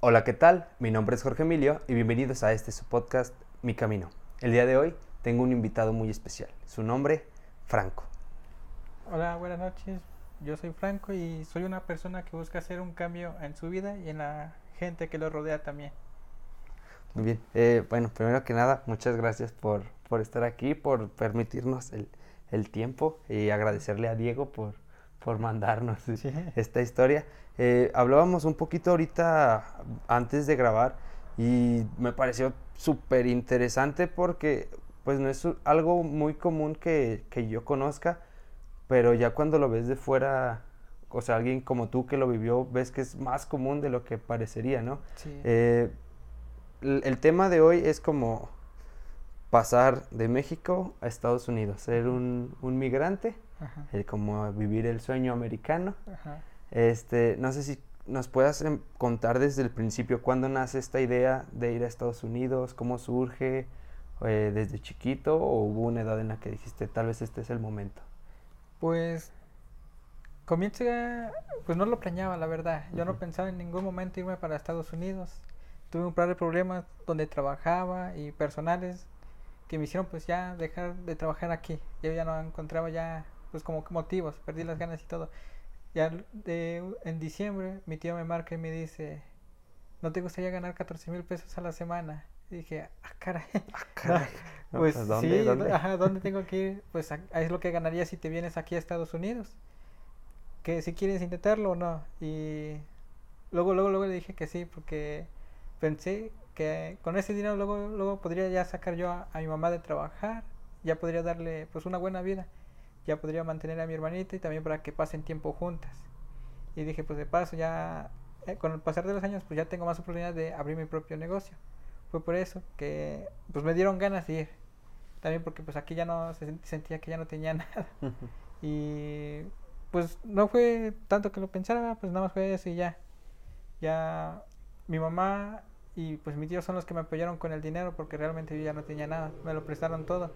Hola, ¿qué tal? Mi nombre es Jorge Emilio y bienvenidos a este su podcast Mi Camino. El día de hoy tengo un invitado muy especial. Su nombre, Franco. Hola, buenas noches. Yo soy Franco y soy una persona que busca hacer un cambio en su vida y en la gente que lo rodea también. Muy bien. Eh, bueno, primero que nada, muchas gracias por, por estar aquí, por permitirnos el, el tiempo y agradecerle a Diego por, por mandarnos Sí. esta historia. Eh, hablábamos un poquito ahorita antes de grabar y me pareció súper interesante porque pues no es algo muy común que, que yo conozca, pero ya cuando lo ves de fuera, o sea, alguien como tú que lo vivió, ves que es más común de lo que parecería, ¿no? Sí. Eh, el, el tema de hoy es como pasar de México a Estados Unidos, ser un, un migrante, Ajá, el como vivir el sueño americano. ajá. Este, no sé si nos puedas em, contar desde el principio cuándo nace esta idea de ir a Estados Unidos, cómo surge, eh, desde chiquito o hubo una edad en la que dijiste tal vez este es el momento. Pues comienza, pues no lo planeaba, la verdad. Yo no pensaba en ningún momento irme para Estados Unidos. Tuve un par de problemas donde trabajaba y personales que me hicieron pues ya dejar de trabajar aquí. Yo ya no encontraba ya pues como motivos, perdí las ganas y todo. Ya de, en diciembre mi tío me marca y me dice, ¿no te gustaría ganar 14 mil pesos a la semana? Y dije, ah, caray. Ah, caray. No, Pues pues, ¿dónde? sí, ¿Dónde? ajá, ¿dónde tengo que ir? Pues a- es lo que ganaría si te vienes aquí a Estados Unidos. Que si quieres intentarlo o no. Y luego, luego, luego le dije que sí, porque pensé que con ese dinero luego, luego podría ya sacar yo a, a mi mamá de trabajar, ya podría darle pues una buena vida, ya podría mantener a mi hermanita y también para que pasen tiempo juntas. Y dije, pues de paso ya, eh, con el pasar de los años, pues ya tengo más oportunidad de abrir mi propio negocio. Fue por eso que pues me dieron ganas de ir. También porque pues aquí ya no se sent- sentía que ya no tenía nada. Y pues no fue tanto que lo pensara, pues nada más fue eso y ya. Ya mi mamá y pues mi tío son los que me apoyaron con el dinero porque realmente yo ya no tenía nada, me lo prestaron todo.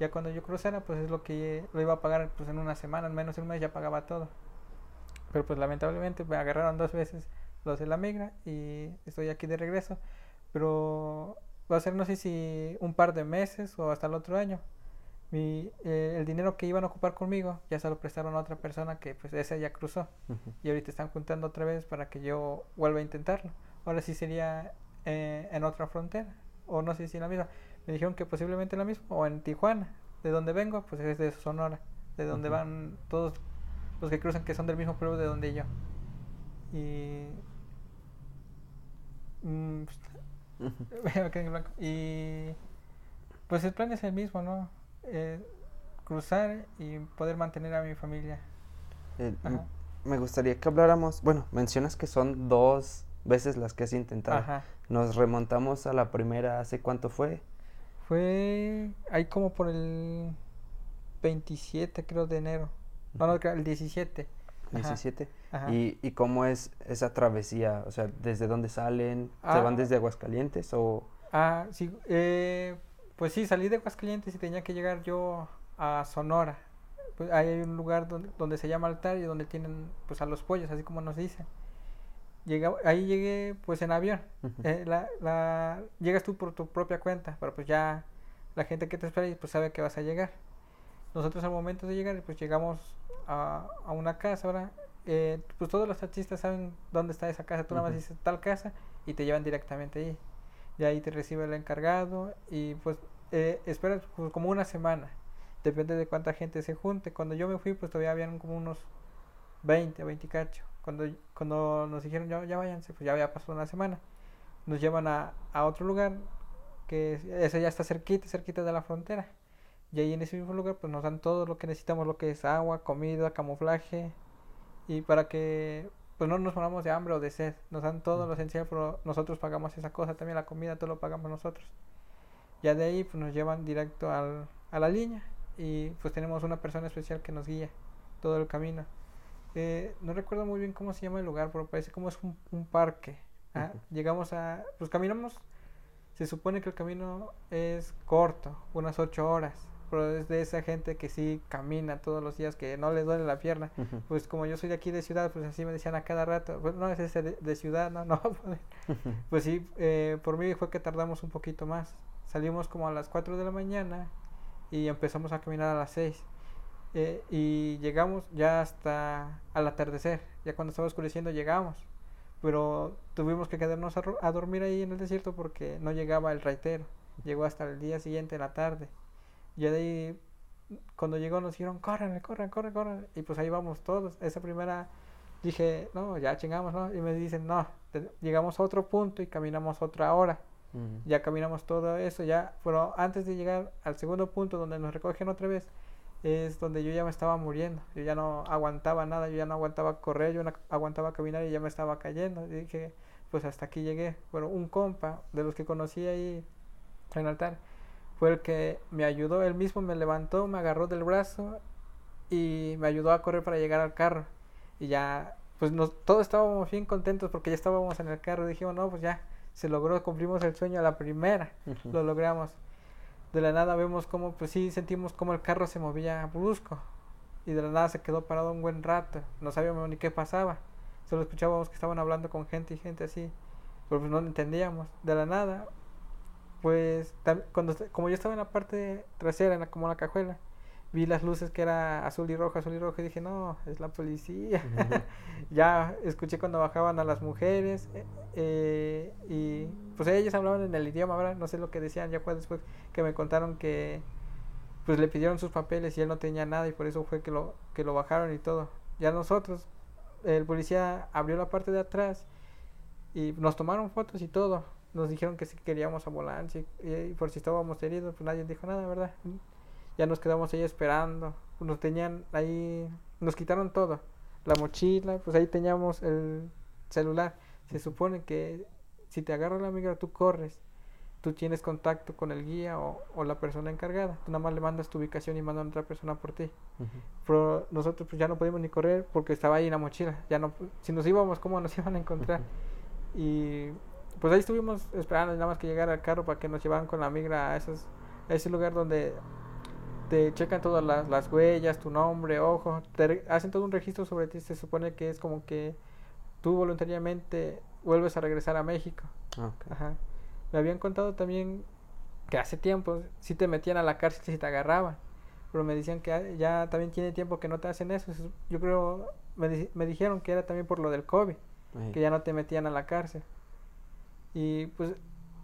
Ya cuando yo cruzara, pues es lo que lo iba a pagar pues en una semana, en menos de un mes ya pagaba todo. Pero pues lamentablemente me agarraron dos veces los de la migra y estoy aquí de regreso. Pero va a ser no sé si un par de meses o hasta el otro año. Mi, eh, el dinero que iban a ocupar conmigo ya se lo prestaron a otra persona que pues esa ya cruzó Ujú. y ahorita están juntando otra vez para que yo vuelva a intentarlo. Ahora sí sería eh, en otra frontera o no sé si en la misma. Me dijeron que posiblemente la misma o en Tijuana, de donde vengo, pues es de Sonora, de donde van todos los que cruzan que son del mismo pueblo de donde yo. Y mm, blanco. Y pues el plan es el mismo, ¿no? Eh, cruzar y poder mantener a mi familia. Eh, me gustaría que habláramos, bueno, mencionas que son dos veces las que has intentado. Ajá. Nos remontamos a la primera, ¿hace cuánto fue? Fue ahí como por el 27 creo de enero. No, no, el 17. Ajá, 17. ajá. ¿Y, ¿Y cómo es esa travesía? O sea, ¿desde dónde salen? ¿Se Ah. van desde Aguascalientes o...? Ah, sí, eh, pues sí, salí de Aguascalientes y tenía que llegar yo a Sonora. Pues ahí hay un lugar donde, donde se llama altar y donde tienen pues a los pollos, así como nos dicen. Llega, ahí llegué pues en avión. Eh, la, la, llegas tú por tu propia cuenta, pero pues ya la gente que te espera pues sabe que vas a llegar. Nosotros al momento de llegar pues llegamos a, a una casa, ¿verdad? Eh, pues todos los taxistas saben dónde está esa casa, tú nada más dices tal casa y te llevan directamente ahí. Y ahí te recibe el encargado y pues eh, esperas pues, como una semana. Depende de cuánta gente se junte. Cuando yo me fui pues todavía habían como unos 20, 20 cacho. Cuando, cuando nos dijeron ya, ya váyanse, pues ya había pasado una semana. Nos llevan a, a otro lugar que es- ese ya está cerquita, cerquita de la frontera. Y ahí en ese mismo lugar pues nos dan todo lo que necesitamos, lo que es agua, comida, camuflaje. Y para que pues no nos moramos de hambre o de sed. Nos dan todo lo esencial, pero nosotros pagamos esa cosa, también la comida, todo lo pagamos nosotros. Ya de ahí pues nos llevan directo al, a la línea y pues tenemos una persona especial que nos guía todo el camino. Eh, no recuerdo muy bien cómo se llama el lugar, pero parece como es un, un parque. Ah. Llegamos a, pues caminamos, se supone que el camino es corto, unas ocho horas, pero es de esa gente que sí camina todos los días, que no le duele la pierna. Pues como yo soy de aquí de ciudad, pues así me decían a cada rato, pues no, es ese de, de ciudad, no, no. va a poder". Pues sí, eh, por mí fue que tardamos un poquito más. Salimos como a las 4 de la mañana y empezamos a caminar a las 6. Eh, y llegamos ya hasta al atardecer, ya cuando estaba oscureciendo llegamos. Pero tuvimos que quedarnos a, dormir ahí en el desierto porque no llegaba el raitero. Llegó hasta el día siguiente en la tarde. Ya de ahí, cuando llegó nos dijeron, corran, corran, corran, corran. Y pues ahí vamos todos. Esa primera dije, no, ya chingamos, ¿no? Y me dicen, no, te- llegamos a otro punto y caminamos otra hora. Ya caminamos todo eso, ya, pero antes de llegar al segundo punto donde nos recogen otra vez, es donde yo ya me estaba muriendo. Yo ya no aguantaba nada, yo ya no aguantaba correr, yo no aguantaba caminar y ya me estaba cayendo. Y dije, pues hasta aquí llegué. Pero un compa de los que conocí ahí en el altar fue el que me ayudó, él mismo me levantó, me agarró del brazo y me ayudó a correr para llegar al carro. Y ya, pues nos, todos estábamos bien contentos porque ya estábamos en el carro. Dijimos, no, pues ya se logró, cumplimos el sueño a la primera, lo logramos. De la nada vemos como, pues sí, sentimos como el carro se movía brusco. Y de la nada se quedó parado un buen rato. No sabíamos ni qué pasaba. Solo escuchábamos que estaban hablando con gente y gente así. Pero pues no entendíamos. De la nada, pues cuando como yo estaba en la parte trasera, en como en la cajuela, vi las luces que era azul y rojo, azul y rojo y dije, no, es la policía. ya escuché cuando bajaban a las mujeres eh, eh, y pues ellos hablaban en el idioma, ¿verdad? No sé lo que decían, ya fue después que me contaron que pues le pidieron sus papeles y él no tenía nada y por eso fue que lo, que lo bajaron y todo. Ya nosotros, el policía abrió la parte de atrás y nos tomaron fotos y todo. Nos dijeron que si queríamos ambulancia y, y por si estábamos heridos, pues nadie dijo nada, ¿verdad? Ya nos quedamos ahí esperando. Nos tenían ahí, nos quitaron todo. La mochila, pues ahí teníamos el celular. Se supone que si te agarra la migra, tú corres. Tú tienes contacto con el guía o, o la persona encargada. Tú nada más le mandas tu ubicación y mandan a otra persona por ti. Pero nosotros pues ya no podíamos ni correr porque estaba ahí la mochila. Ya no, si nos íbamos, ¿cómo nos iban a encontrar? Y pues ahí estuvimos esperando nada más que llegara el carro para que nos llevaran con la migra a, esos, a ese lugar donde te checan todas las, las huellas, tu nombre, ojo, te hacen todo un registro sobre ti. Se supone que es como que tú voluntariamente vuelves a regresar a México. Ah. Ajá. Me habían contado también que hace tiempo sí te metían a la cárcel si te agarraban. Pero me decían que ah, ya también tiene tiempo que no te hacen eso. Yo creo, me, di- me dijeron que era también por lo del COVID, que ya no te metían a la cárcel. Y pues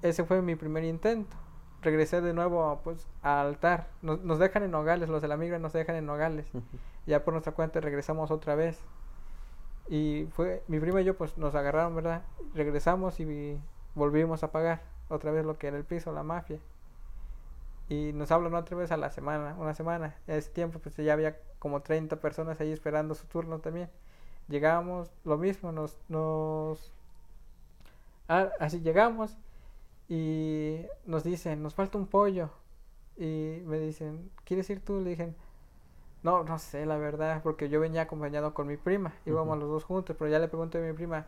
ese fue mi primer intento. Regresé de nuevo pues al altar. Nos, nos dejan en Nogales, los de la migra nos dejan en Nogales. Ya por nuestra cuenta regresamos otra vez. Y fue mi prima y yo pues nos agarraron, ¿verdad? Regresamos y volvimos a pagar otra vez lo que era el piso, la mafia. Y nos hablan otra vez a la semana, una semana. A ese tiempo pues ya había como 30 personas ahí esperando su turno también. Llegamos, lo mismo, nos... nos ah, así llegamos y nos dicen, nos falta un pollo. Y me dicen, ¿quieres ir tú? Le dije, no, no sé, la verdad, porque yo venía acompañado con mi prima, íbamos Ujú. los dos juntos, pero ya le pregunté a mi prima,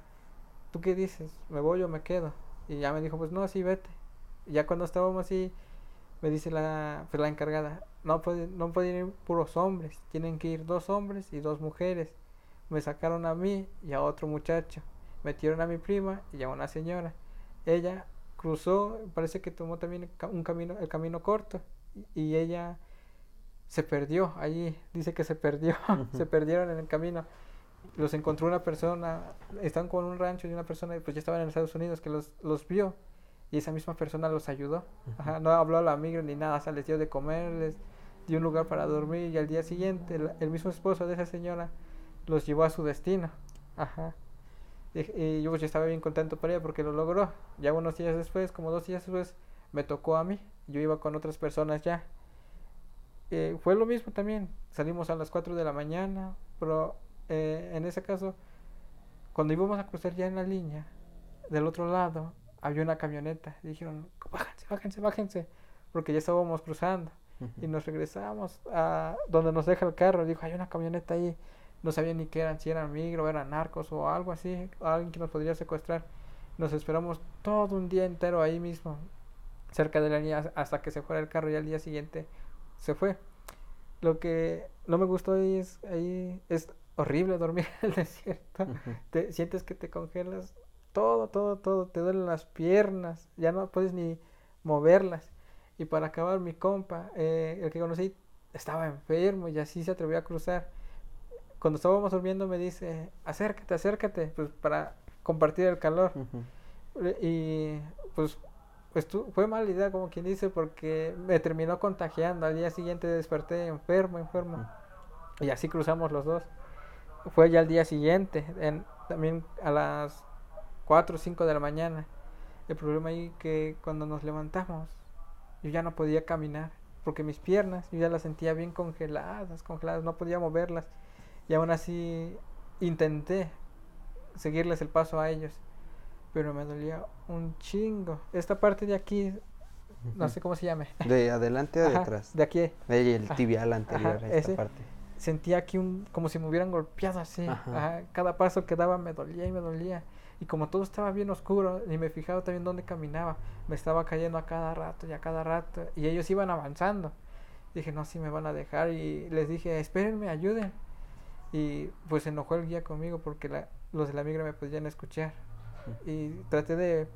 ¿tú qué dices? ¿Me voy o me quedo? Y ya me dijo, pues no, sí, vete. Y ya cuando estábamos así, me dice la, pues, la encargada, no, puede, no pueden ir puros hombres, tienen que ir dos hombres y dos mujeres. Me sacaron a mí y a otro muchacho, metieron a mi prima y a una señora. Ella cruzó, parece que tomó también un camino, el camino corto y- ella se perdió allí, dice que se perdió, se perdieron en el camino. Los encontró una persona, están con un rancho y una persona, pues ya estaban en Estados Unidos, que los, los vio y esa misma persona los ayudó. Ajá, no habló a la migra ni nada, o sea, les dio de comer, les dio un lugar para dormir y al día siguiente el, el mismo esposo de esa señora los llevó a su destino. Ajá. Y, y yo pues estaba bien contento por ella porque lo logró. Ya unos días después, como dos días después, me tocó a mí. Yo iba con otras personas ya. Eh, fue lo mismo también. Salimos a las 4 de la mañana, pero eh, en ese caso, cuando íbamos a cruzar ya en la línea, del otro lado había una camioneta. Dijeron, bájense, bájense, bájense, porque ya estábamos cruzando. Y nos regresamos a donde nos deja el carro. Dijo, hay una camioneta ahí. No sabía ni qué eran, si eran migro, eran narcos o algo así, alguien que nos podría secuestrar. Nos esperamos todo un día entero ahí mismo, cerca de la línea, hasta que se fuera el carro y al día siguiente se fue. Lo que no me gustó ahí es, ahí es horrible dormir en el desierto. Te sientes que te congelas todo, todo, todo. Te duelen las piernas. Ya no puedes ni moverlas. Y para acabar, mi compa, eh, el que conocí, estaba enfermo y así se atrevió a cruzar. Cuando estábamos durmiendo me dice, acércate, acércate, pues para compartir el calor. Y pues, pues fue mala idea, como quien dice, porque me terminó contagiando. Al día siguiente desperté enfermo, enfermo. Y así cruzamos los dos. Fue ya al día siguiente, en, también a las 4 o 5 de la mañana. El problema ahí que cuando nos levantamos, yo ya no podía caminar, porque mis piernas, yo ya las sentía bien congeladas, congeladas, no podía moverlas. Y aún así intenté seguirles el paso a ellos, pero me dolía un chingo. Esta parte de aquí, no sé cómo se llame. ¿De adelante o de atrás? De aquí. el tibial anterior, esta parte. Sentía aquí un, como si me hubieran golpeado así. Cada paso que daba me dolía y me dolía. Y como todo estaba bien oscuro, ni me fijaba también dónde caminaba, me estaba cayendo a cada rato y a cada rato. Y ellos iban avanzando. Dije, no, si me van a dejar. Y les dije, espérenme, ayuden. Y pues se enojó el guía conmigo porque la, los de la migra me podían escuchar. Y traté de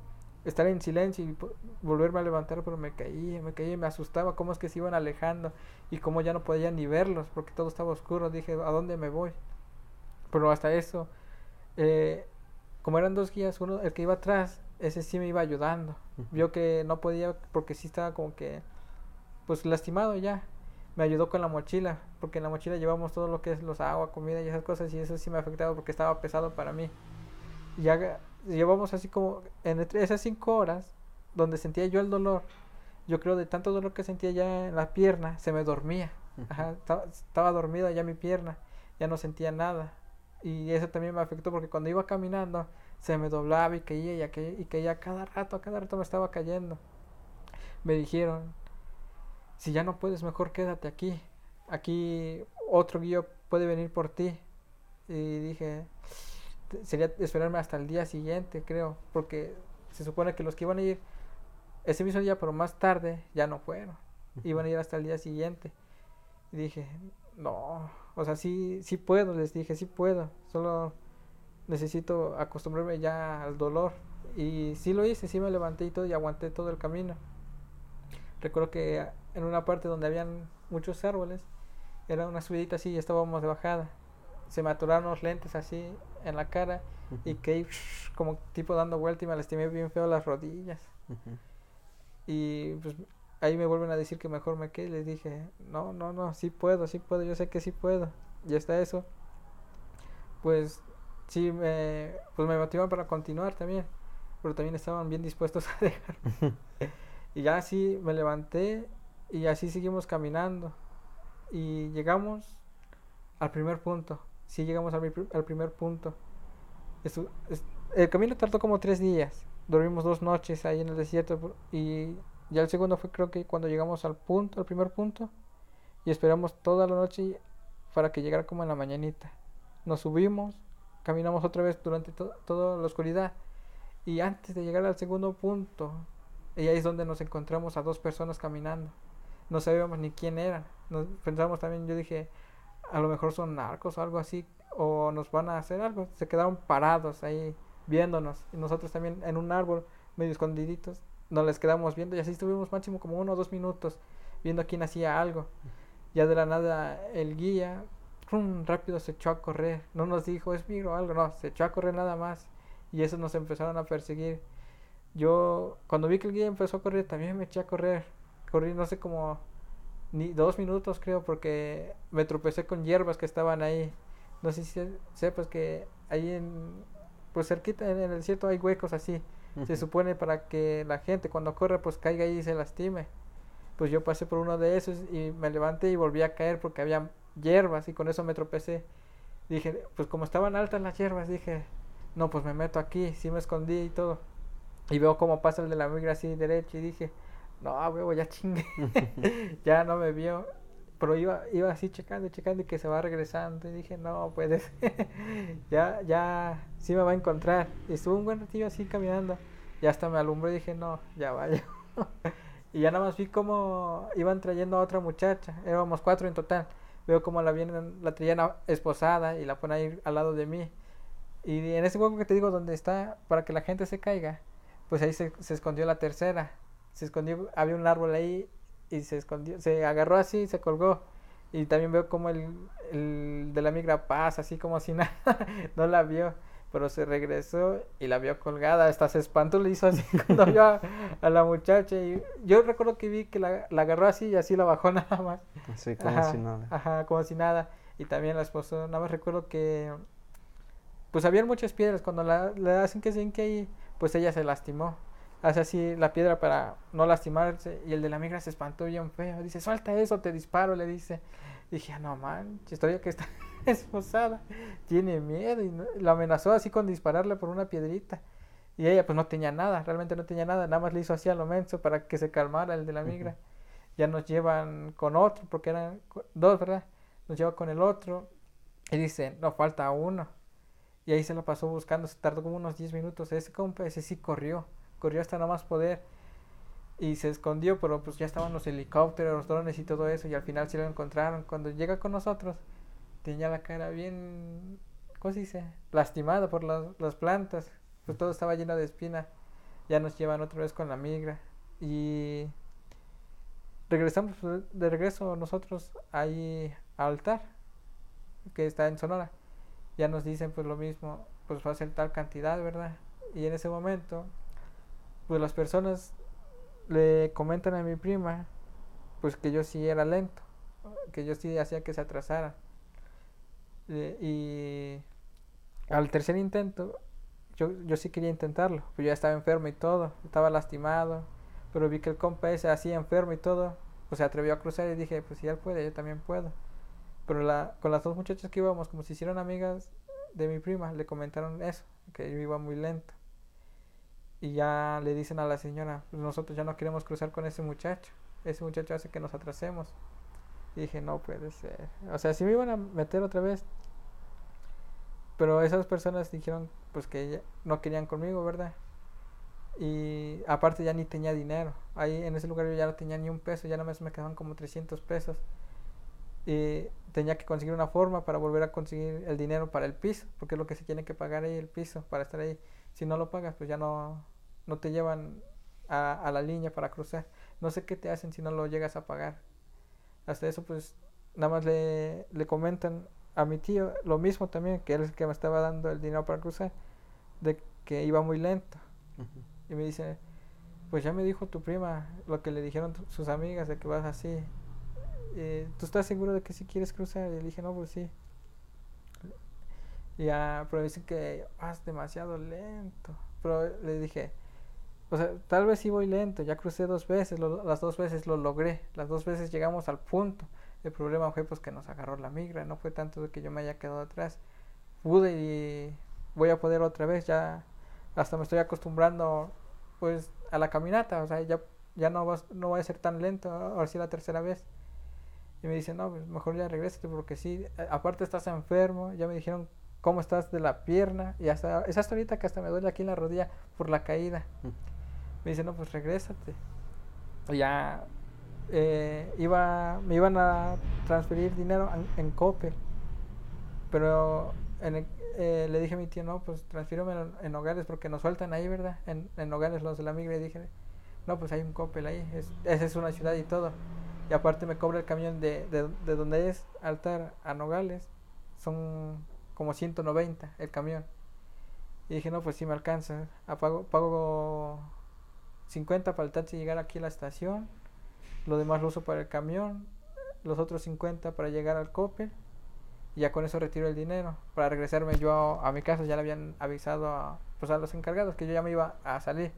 estar en silencio y volverme a levantar, pero me caía, me caía y me asustaba cómo es que se iban alejando y cómo ya no podía ni verlos porque todo estaba oscuro. Dije, ¿a dónde me voy? Pero hasta eso, eh, como eran dos guías, uno, el que iba atrás, ese sí me iba ayudando. Vio que no podía porque sí estaba como que, pues lastimado ya me ayudó con la mochila, porque en la mochila llevamos todo lo que es los agua, comida y esas cosas, y eso sí me ha afectado porque estaba pesado para mí. ya llevamos así como en esas cinco horas, donde sentía yo el dolor, yo creo de tanto dolor que sentía ya en la pierna, se me dormía. estaba, estaba dormida ya mi pierna, ya no sentía nada. Y eso también me afectó porque cuando iba caminando se me doblaba y caía y caía, y caía cada rato, a cada rato me estaba cayendo. Me dijeron, si ya no puedes, mejor quédate aquí. Aquí otro guía puede venir por ti. Y dije, sería esperarme hasta el día siguiente, creo, porque se supone que los que iban a ir ese mismo día, pero más tarde, ya no fueron. Iban a ir hasta el día siguiente. Y dije, no, o sea, sí, sí puedo, les dije, sí puedo, solo necesito acostumbrarme ya al dolor. Y sí lo hice, sí me levanté y todo y aguanté todo el camino. Recuerdo que en una parte donde habían muchos árboles, era una subidita así y estábamos de bajada. Se me aturaron los lentes así en la cara y que como tipo dando vuelta y me lastimé bien feo las rodillas. Y pues ahí me vuelven a decir que mejor me quede. Les dije, no, no, no, sí puedo, sí puedo, yo sé que sí puedo. Y está eso. Pues sí, me, pues me motivan para continuar también. Pero también estaban bien dispuestos a dejar. Y ya así me levanté y así seguimos caminando. Y llegamos al primer punto. Sí, llegamos al, primer punto. el camino tardó como tres días. Dormimos dos noches ahí en el desierto. Y ya el segundo fue creo que cuando llegamos al punto, al primer punto. Y esperamos toda la noche para que llegara como en la mañanita. Nos subimos, caminamos otra vez durante toda la oscuridad. Y antes de llegar al segundo punto, y ahí es donde nos encontramos a dos personas caminando. No sabíamos ni quién eran. Nos pensamos también, yo dije, a lo mejor son narcos o algo así, o nos van a hacer algo. Se quedaron parados ahí viéndonos. Y nosotros también en un árbol, medio escondiditos, nos les quedamos viendo y así estuvimos máximo como uno o dos minutos viendo quién hacía algo. Ya de la nada el guía, rápido se echó a correr. No nos dijo, es miro algo, no, se echó a correr nada más. Y eso nos empezaron a perseguir yo cuando vi que el guía empezó a correr, también me eché a correr. Corrí no sé como ni dos minutos creo porque me tropecé con hierbas que estaban ahí. No sé si sepas que ahí en, pues cerquita en el desierto hay huecos así. Se supone para que la gente cuando corre pues caiga ahí y se lastime. Pues yo pasé por uno de esos y me levanté y volví a caer porque había hierbas y con eso me tropecé. Dije, pues como estaban altas las hierbas, dije, no, pues me meto aquí, sí me escondí y todo. Y veo cómo pasa el de la migra así derecho y dije, no, huevo, ya chingue. ya no me vio. Pero iba, iba así checando, checando y que se va regresando. Y dije, no, puedes. ya, ya, sí me va a encontrar. Y estuve un buen ratillo así caminando. Y hasta me alumbró y dije, no, ya vaya. Y ya nada más vi cómo iban trayendo a otra muchacha. Éramos cuatro en total. Veo cómo la vienen, la traían esposada y la ponen ahí al lado de mí. Y en ese hueco que te digo donde está para que la gente se caiga, pues ahí se, se escondió la tercera. Se escondió, había un árbol ahí y se escondió, se agarró así y se colgó. Y también veo como el, el de la migra pasa, así como si nada, no la vio, pero se regresó y la vio colgada, hasta se espantó, le hizo así cuando vio a, a la muchacha. Y yo recuerdo que vi que la, la agarró así y así la bajó nada más. Así como Ajá, si nada. Ajá, como si nada. Y también la esposa, nada más recuerdo que pues habían muchas piedras. Cuando la, le hacen que se hinque ahí, pues ella se lastimó. Hace así la piedra para no lastimarse. Y el de la migra se espantó bien feo. Dice, suelta eso, te disparo, le dice. dije, "Ah, no manches, estoy que está esposada. Tiene miedo. Y no- la amenazó así con dispararle por una piedrita. Y ella pues no tenía nada, realmente no tenía nada. Nada más le hizo así a lo menso para que se calmara el de la migra. Ya nos llevan con otro, porque eran dos, ¿verdad? Nos lleva con el otro. Y dice, no, falta uno. Y ahí se la pasó buscando, se tardó como unos 10 minutos. Ese compa, ese sí corrió, corrió hasta no más poder. Y se escondió, pero pues ya estaban los helicópteros, los drones y todo eso. Y al final sí lo encontraron. Cuando llega con nosotros, tenía la cara bien, ¿cómo se dice? Lastimada por las, las plantas. Pues todo estaba lleno de espina. Ya nos llevan otra vez con la migra. Y regresamos de regreso nosotros ahí a altar que está en Sonora ya nos dicen pues lo mismo pues va a ser tal cantidad verdad y en ese momento pues las personas le comentan a mi prima pues que yo sí era lento que yo sí hacía que se atrasara Eh, y al tercer intento yo, yo sí quería intentarlo pues ya estaba enfermo y todo estaba lastimado pero vi que el compa ese así enfermo y todo, pues se atrevió a cruzar y dije, pues si él puede, yo también puedo. Pero la, con las dos muchachas que íbamos, como se hicieron amigas de mi prima, le comentaron eso, que yo iba muy lento. Y ya le dicen a la señora, pues nosotros ya no queremos cruzar con ese muchacho, ese muchacho hace que nos atrasemos. Y dije, no puede ser. O sea, si me iban a meter otra vez. Pero esas personas dijeron, pues que no querían conmigo, ¿verdad? Y aparte ya ni tenía dinero. Ahí en ese lugar yo ya no tenía ni un peso, ya nada más me quedaban como 300 pesos. Y tenía que conseguir una forma para volver a conseguir el dinero para el piso, porque es lo que se tiene que pagar ahí el piso para estar ahí. Si no lo pagas, pues ya no, no te llevan a, a la línea para cruzar. No sé qué te hacen si no lo llegas a pagar. Hasta eso, pues nada más le, le comentan a mi tío lo mismo también, que él es el que me estaba dando el dinero para cruzar, de que iba muy lento. Y me dice, pues ya me dijo tu prima lo que le dijeron sus amigas de que vas así. Eh, ¿Tú estás seguro de que si quieres cruzar? Y le dije, no, pues sí. Y Ya, pero dicen que vas demasiado lento. Pero le dije, o sea, tal vez sí voy lento. Ya crucé dos veces, lo- las dos veces lo logré. Las dos veces llegamos al punto. El problema fue pues que nos agarró la migra. No fue tanto de que yo me haya quedado atrás. Pude y voy a poder otra vez. Ya hasta me estoy acostumbrando pues a la caminata, o sea, ya, ya no, vas, no voy a ser tan lento, ahora sí la tercera vez. Y me dice, no, pues mejor ya regrésate porque sí, aparte estás enfermo, ya me dijeron cómo estás de la pierna y hasta, es hasta ahorita que hasta me duele aquí en la rodilla por la caída. Me dice, no, pues regrésate. Y ya eh, iba, me iban a transferir dinero en, en Coppel, pero en el- eh, le dije a mi tío, no, pues transfírame en, en Nogales porque nos sueltan ahí, ¿verdad? En, en Nogales los de la migra y dije, no, pues hay un Coppel ahí, es, esa es una ciudad y todo. Y aparte me cobra el camión de, de, de donde es Altar a Nogales, son como 190 el camión. Y dije, no, pues sí me alcanza, Ah, pago, pago 50 para el taxi llegar aquí a la estación, lo demás lo uso para el camión, los otros 50 para llegar al Coppel y ya con eso retiro el dinero. Para regresarme yo a, a mi casa ya le habían avisado a, pues a los encargados que yo ya me iba a salir.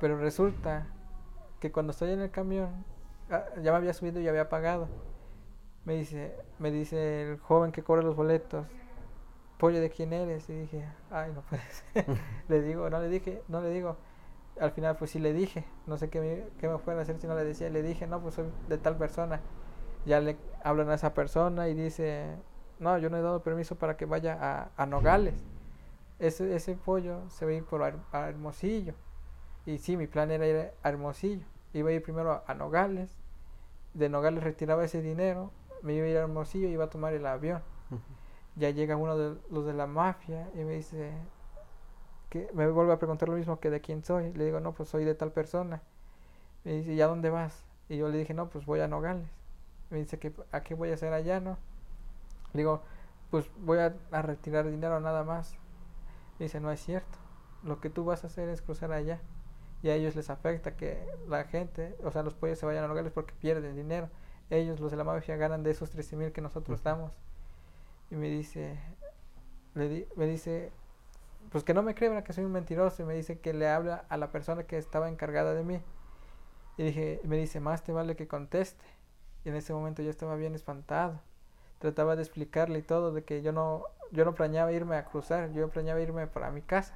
Pero resulta que cuando estoy en el camión ah, ya me había subido y había pagado. Me dice me dice el joven que cobra los boletos pollo de quién eres y dije ay no puede ser le digo no le dije no le digo al final pues sí le dije no sé qué me, qué me a hacer si no le decía le dije no pues soy de tal persona ya le hablan a esa persona y dice no yo no he dado permiso para que vaya a, a Nogales ese, ese pollo se va a ir por a Hermosillo Y sí, mi plan era ir a Hermosillo. Iba a ir primero a Nogales. De Nogales retiraba ese dinero. Me iba a ir a Hermosillo y iba a tomar el avión. Ya llega uno de los de la mafia y me dice, que me vuelve a preguntar lo mismo que de quién soy. Le digo, no, pues soy de tal persona. Me dice, ¿y a dónde vas? Y yo le dije, no, pues voy a Nogales. Me dice, que ¿a qué voy a hacer allá, no? Le digo, pues voy a, a retirar dinero nada más. Me dice, no es cierto. Lo que tú vas a hacer es cruzar allá. Y a ellos les afecta que la gente, o sea, los pollos se vayan a Nogales porque pierden dinero. Ellos, los de la mafia, ganan de esos 13 mil que nosotros damos. Y me dice, le di, me dice, pues que no me cree, que soy un mentiroso. Y me dice que le habla a la persona que estaba encargada de mí. Y dije, me dice, más te vale que conteste. Y en ese momento yo estaba bien espantado. Trataba de explicarle todo, de que yo no, yo no planeaba irme a cruzar, yo planeaba irme para mi casa.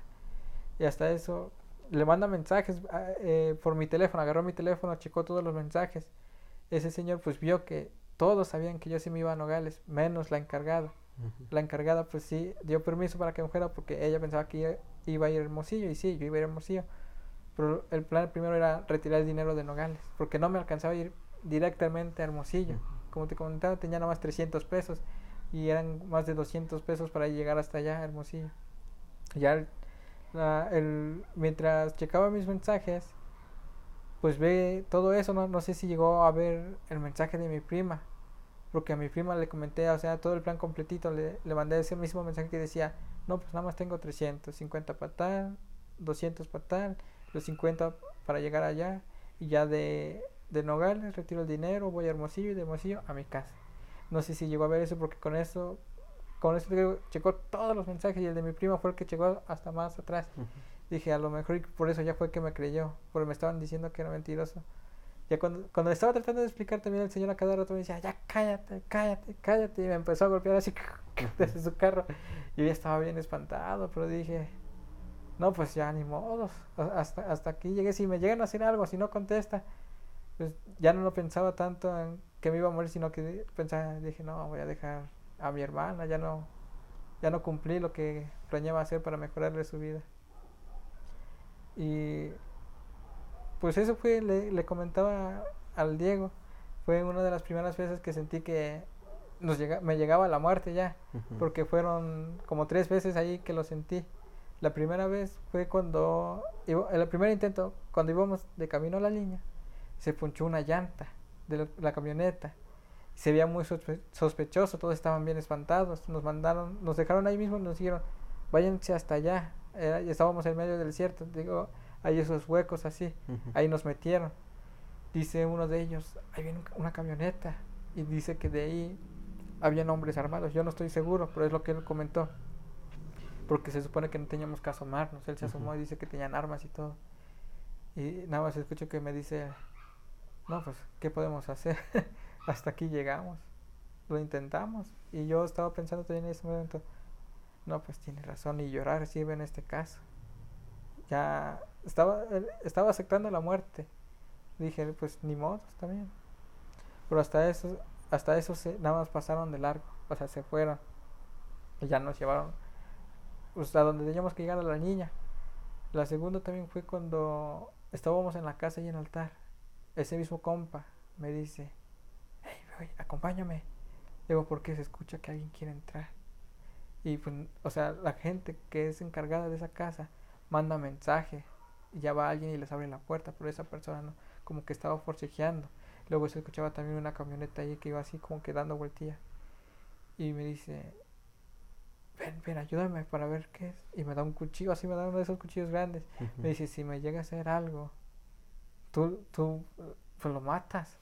Y hasta eso, le manda mensajes ah, eh, por mi teléfono, agarró mi teléfono, checó todos los mensajes. Ese señor pues vio que todos sabían que yo sí me iba a Nogales, menos la encargada. La encargada pues sí dio permiso para que me fuera porque ella pensaba que iba a ir a Hermosillo y sí, yo iba a ir a Hermosillo. Pero el plan primero era retirar el dinero de Nogales porque no me alcanzaba a ir directamente a Hermosillo. Como te comentaba, tenía nada más 300 pesos y eran más de 200 pesos para llegar hasta allá, a Hermosillo. Ya el, mientras checaba mis mensajes, pues ve todo eso, no, no sé si llegó a ver el mensaje de mi prima porque a mi prima le comenté, o sea, todo el plan completito, le, le mandé ese mismo mensaje que decía, no, pues nada más tengo 350 para tal, 200 para tal, los 50 para llegar allá, y ya de, de Nogales retiro el dinero, voy a Hermosillo y de Hermosillo a mi casa. No sé si llegó a ver eso porque con eso, con eso checó todos los mensajes y el de mi prima fue el que llegó hasta más atrás. Dije, a lo mejor por eso ya fue que me creyó, porque me estaban diciendo que era mentiroso. Ya cuando, cuando estaba tratando de explicar también el señor a cada rato me decía, ya cállate, cállate, cállate. Y me empezó a golpear así desde su carro. Yo ya estaba bien espantado, pero dije, no, pues ya ni modos. Hasta, hasta aquí llegué. Si me llegan a hacer algo, si no contesta, pues ya no lo pensaba tanto en que me iba a morir, sino que pensaba, dije, no, voy a dejar a mi hermana, ya no, ya no cumplí lo que planeaba hacer para mejorarle su vida. Y pues eso fue, le, le, comentaba al Diego, fue una de las primeras veces que sentí que nos llega, me llegaba la muerte ya, porque fueron como tres veces ahí que lo sentí. La primera vez fue cuando, el primer intento, cuando íbamos de camino a la línea, se punchó una llanta de la, camioneta. Se veía muy sospechoso, todos estaban bien espantados. Nos mandaron, nos dejaron ahí mismo y nos dijeron, váyanse hasta allá. estábamos en medio del desierto. Digo, hay esos huecos así, ahí nos metieron. Dice uno de ellos, ahí viene una camioneta y dice que de ahí habían hombres armados. Yo no estoy seguro, pero es lo que él comentó. Porque se supone que no teníamos que asomarnos. Él se asomó y dice que tenían armas y todo. Y nada más escucho que me dice, no, pues, ¿qué podemos hacer? Hasta aquí llegamos. Lo intentamos. Y yo estaba pensando también en ese momento, no, pues tiene razón, y llorar sirve en este caso. Ya estaba, estaba aceptando la muerte. Dije, pues ni modo, está bien. Pero hasta eso, hasta eso se, nada más pasaron de largo, o sea, se fueron. Y ya nos llevaron pues, a donde teníamos que llegar a la niña. La segunda también fue cuando estábamos en la casa y en el altar. Ese mismo compa me dice, hey, acompáñame. Digo, porque se escucha que alguien quiere entrar. Y pues, o sea, la gente que es encargada de esa casa manda mensaje ya va alguien y les abre la puerta, pero esa persona no, como que estaba forcejeando. Luego se escuchaba también una camioneta ahí que iba así como que dando vueltilla. Y me dice, ven, ven, ayúdame para ver qué es. Y me da un cuchillo, así me da uno de esos cuchillos grandes. Me dice, si me llega a hacer algo, tú, tú, pues lo matas.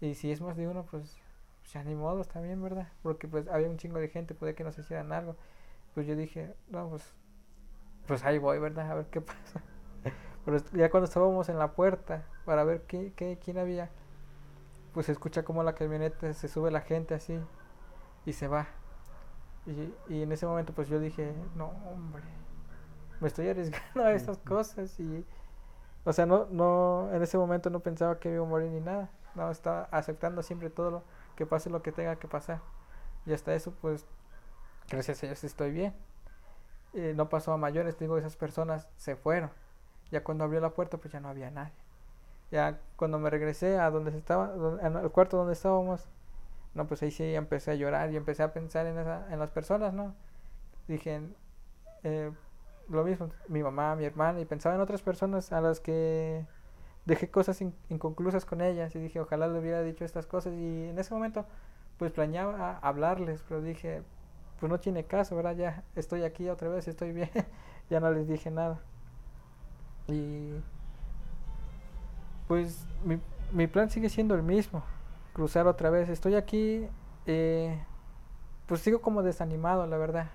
Y si es más de uno, pues, pues ya ni modo, está bien, ¿verdad? Porque pues había un chingo de gente, puede que nos hicieran algo. Pues yo dije, no, pues, pues ahí voy, ¿verdad? A ver qué pasa. Pero ya cuando estábamos en la puerta para ver qué, qué, quién había, pues se escucha como la camioneta se sube la gente así y se va. Y, y en ese momento pues yo dije, no, hombre, me estoy arriesgando a estas cosas y... O sea, no, no, en ese momento no pensaba que iba a morir ni nada. No, estaba aceptando siempre todo lo que pase lo que tenga que pasar. Y hasta eso, pues, gracias a Dios estoy bien. no pasó a mayores, digo, esas personas se fueron Ya cuando abrió la puerta, pues ya no había nadie. Ya cuando me regresé a donde estaba, el cuarto donde estábamos, no, pues ahí sí empecé a llorar y empecé a pensar en, esa, en las personas, ¿no? Dije, eh, lo mismo, mi mamá, mi hermana, y pensaba en otras personas a las que dejé cosas inconclusas con ellas y dije, ojalá le hubiera dicho estas cosas y en ese momento pues planeaba hablarles, pero dije, pues no tiene caso, ¿verdad? Ya estoy aquí otra vez, estoy bien, ya no les dije nada. Y pues mi, mi plan sigue siendo el mismo, cruzar otra vez. Estoy aquí, eh, pues sigo como desanimado, la verdad.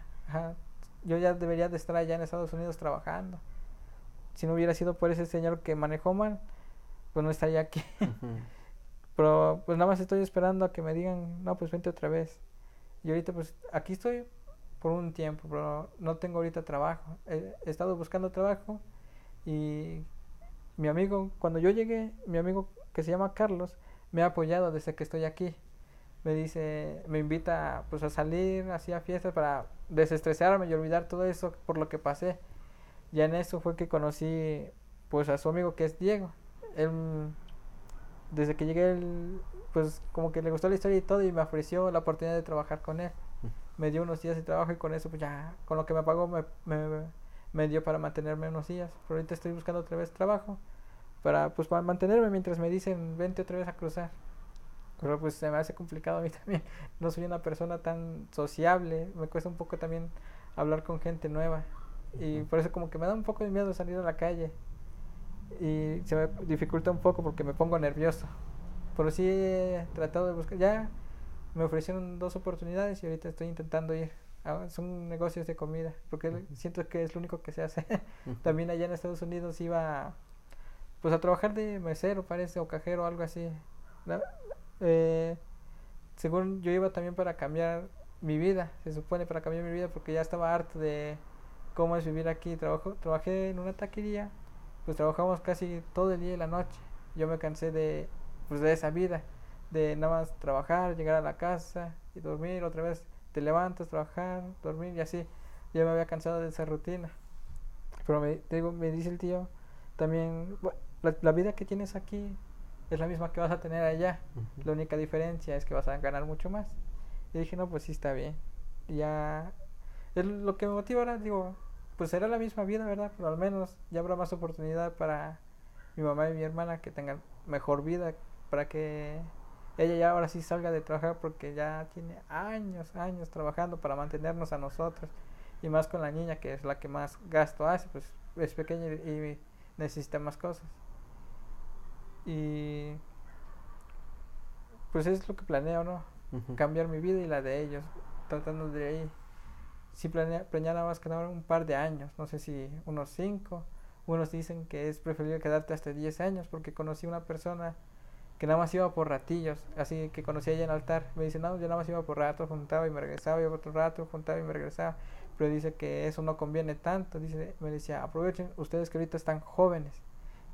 Yo ya debería de estar allá en Estados Unidos trabajando. Si no hubiera sido por ese señor que manejó mal, pues no estaría aquí. Pero pues nada más estoy esperando a que me digan, no, pues vente otra vez. Y ahorita pues aquí estoy por un tiempo, pero no tengo ahorita trabajo. He, estado buscando trabajo y mi amigo, cuando yo llegué, mi amigo que se llama Carlos, me ha apoyado desde que estoy aquí. Me dice, me invita pues a salir, así a fiestas para desestresarme y olvidar todo eso por lo que pasé. Ya en eso fue que conocí pues a su amigo que es Diego él, desde que llegué, pues como que le gustó la historia y todo y me ofreció la oportunidad de trabajar con él. Me dio unos días de trabajo y con eso, pues ya, con lo que me pagó, me, me, me dio para mantenerme unos días. Pero ahorita estoy buscando otra vez trabajo para, pues, para mantenerme mientras me dicen, vente otra vez a cruzar. Pero pues se me hace complicado a mí también. No soy una persona tan sociable. Me cuesta un poco también hablar con gente nueva. Y por eso como que me da un poco de miedo salir a la calle y se me dificulta un poco porque me pongo nervioso. Pero sí he tratado de buscar, ya me ofrecieron dos oportunidades y ahorita estoy intentando ir. Son negocios de comida, porque siento que es lo único que se hace. También allá en Estados Unidos iba pues a trabajar de mesero, parece, o cajero, algo así. Eh, según yo iba también para cambiar mi vida, se supone para cambiar mi vida, porque ya estaba harto de cómo es vivir aquí. Trabajo, trabajé en una taquería pues trabajamos casi todo el día y la noche. Yo me cansé de, pues de esa vida, de nada más trabajar, llegar a la casa y dormir, otra vez te levantas, trabajar, dormir y así. Ya me había cansado de esa rutina. Pero me, digo, me dice el tío, también, la, vida que tienes aquí es la misma que vas a tener allá. La única diferencia es que vas a ganar mucho más. Y dije, no, pues sí está bien. Y ya, es lo que me motiva ahora, digo, pues será la misma vida, ¿verdad? Pero al menos ya habrá más oportunidad para mi mamá y mi hermana que tengan mejor vida, para que ella ya ahora sí salga de trabajar porque ya tiene años, años trabajando para mantenernos a nosotros. Y más con la niña que es la que más gasto hace, pues es pequeña y necesita más cosas. Y pues es lo que planeo, ¿no? Cambiar mi vida y la de ellos, tratando de ahí sí planea, nada más quedar un par de años, no sé si unos cinco. Unos dicen que es preferible quedarte hasta 10 años porque conocí una persona que nada más iba por ratillos, así que conocí allá en el altar. Me dice, no, yo nada más iba por rato, juntaba y me regresaba, iba otro rato, juntaba y me regresaba. Pero dice que eso no conviene tanto. Dice, me decía, aprovechen ustedes que ahorita están jóvenes,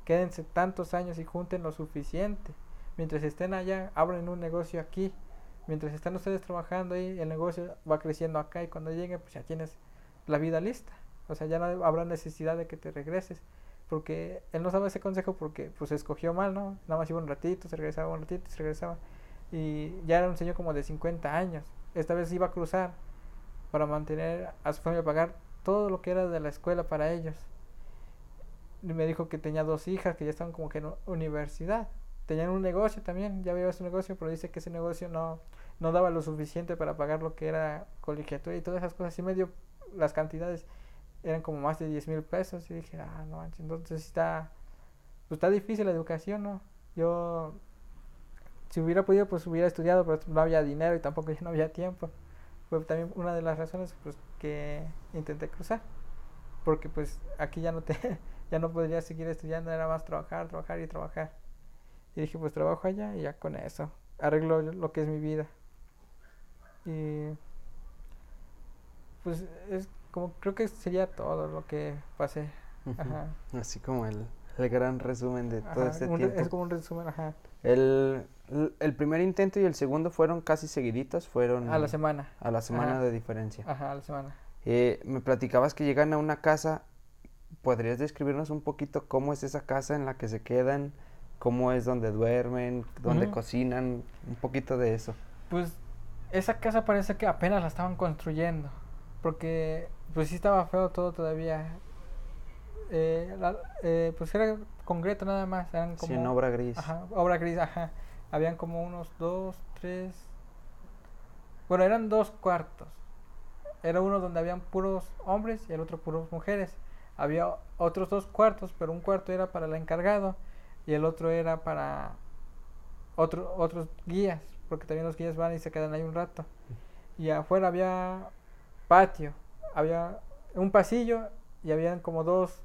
quédense tantos años y junten lo suficiente. Mientras estén allá, abren un negocio aquí mientras están ustedes trabajando ahí, el negocio va creciendo acá y cuando llegue, pues ya tienes la vida lista. O sea, ya no habrá necesidad de que te regreses. Porque él no sabe ese consejo porque pues escogió mal, ¿no? Nada más iba un ratito, se regresaba un ratito, se regresaba. Y ya era un señor como de 50 años. Esta vez iba a cruzar para mantener a su familia, pagar todo lo que era de la escuela para ellos. Y me dijo que tenía dos hijas que ya estaban como que en universidad. Tenían un negocio también, ya había su negocio, pero dice que ese negocio no, no daba lo suficiente para pagar lo que era colegiatura y todas esas cosas. Y medio las cantidades eran como más de 10 mil pesos. Y dije, ah, no manches, entonces está, pues está difícil la educación, ¿no? Yo, si hubiera podido, pues hubiera estudiado, pero no había dinero y tampoco ya no había tiempo. Fue también una de las razones pues, que intenté cruzar. Porque pues aquí ya no te, ya no podría seguir estudiando, era más trabajar, trabajar y trabajar. Y dije, pues trabajo allá y ya con eso arreglo lo que es mi vida. Y pues es como creo que sería todo lo que pasé. Así como el, el, gran resumen de todo este tiempo. Es como un resumen, ajá. El, el, primer intento y el segundo fueron casi seguiditos, fueron... A la semana. A la semana de diferencia. Ajá, a la semana. Eh, me platicabas que llegan a una casa ¿podrías describirnos un poquito cómo es esa casa en la que se quedan? ¿Cómo es donde duermen? ¿Dónde Ujú. cocinan? Un poquito de eso. Pues esa casa parece que apenas la estaban construyendo. Porque pues sí estaba feo todo todavía. Eh, la- eh, pues era concreto nada más. Eran como, Sí, en obra gris. Ajá, obra gris, ajá. Habían como unos dos, tres. Bueno, eran dos cuartos. Era uno donde habían puros hombres y el otro puros mujeres. Había otros dos cuartos, pero un cuarto era para el encargado y el otro era para otro, otros guías, porque también los guías van y se quedan ahí un rato. Y afuera había patio, había un pasillo y habían como dos,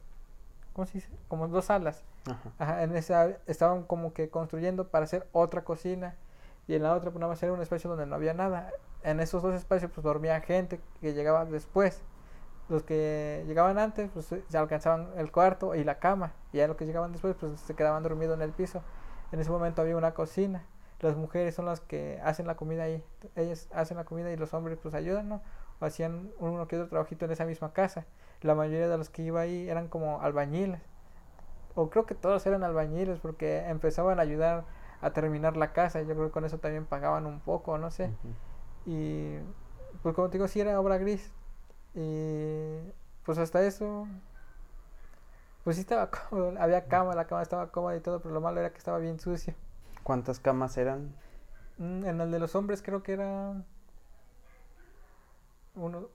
¿cómo se dice? Como dos salas. Ajá. Ajá, en esa estaban como que construyendo para hacer otra cocina y en la otra pues nada más era un espacio donde no había nada. En esos dos espacios pues dormía gente que llegaba después. Los que llegaban antes pues se se alcanzaban el cuarto y la cama y ya los que llegaban después pues se quedaban dormidos en el piso. En ese momento había una cocina. Las mujeres son las que hacen la comida ahí. Ellas hacen la comida y los hombres pues ayudan, ¿no? Hacían uno que otro trabajito en esa misma casa. La mayoría de los que iba ahí eran como albañiles o creo que todos eran albañiles porque empezaban a ayudar a terminar la casa yo creo que con eso también pagaban un poco, no sé. Ujú. Y pues como te digo, sí era obra gris. Y pues hasta eso, pues sí estaba cómodo, había cama, la cama estaba cómoda y todo, pero lo malo era que estaba bien sucio. ¿Cuántas camas eran? Mm, En el de los hombres creo que era uno,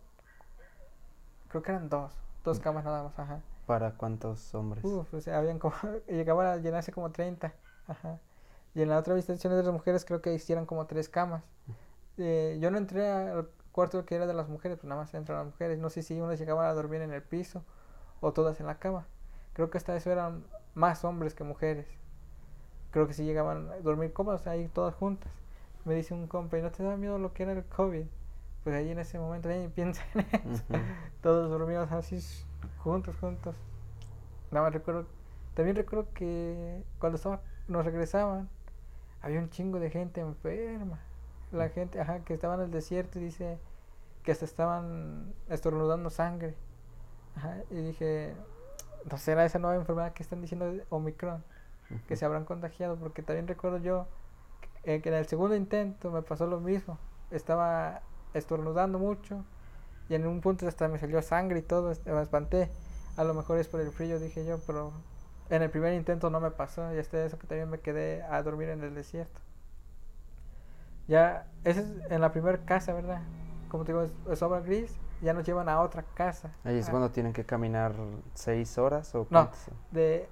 creo que eran dos, dos camas nada más, ajá. ¿Para cuántos hombres? Uf, o sea, habían como, llegaban a llenarse como 30. Ajá. Y en la otra habitación de las mujeres creo que hicieron como tres camas. Eh, yo no entré al cuarto que era de las mujeres, pues nada más entraron las mujeres. No sé si unas llegaban a dormir en el piso o todas en la cama. Creo que hasta eso eran más hombres que mujeres. Creo que sí llegaban a dormir cómodos ahí todas juntas. Me dice un compa, ¿y no te da miedo lo que era el COVID? Pues ahí en ese momento, ahí piensa en eso. Ujú. Todos dormíamos así juntos, juntos. Nada más recuerdo, también recuerdo que cuando estaba, nos regresaban, había un chingo de gente enferma. La gente, ajá, que estaba en el desierto y dice que hasta estaban estornudando sangre. Ajá, y dije, no será esa nueva enfermedad que están diciendo Omicron, que se habrán contagiado, porque también recuerdo yo que, que en el segundo intento me pasó lo mismo. Estaba estornudando mucho y en un punto hasta me salió sangre y todo, me espanté. A lo mejor es por el frío, dije yo, pero en el primer intento no me pasó y hasta eso que también me quedé a dormir en el desierto. Ya, ese es en la primera casa, ¿verdad? Como te digo, es, es obra gris, ya nos llevan a otra casa. Ahí es Ah, cuando tienen que caminar seis horas o No. cuántas son? de,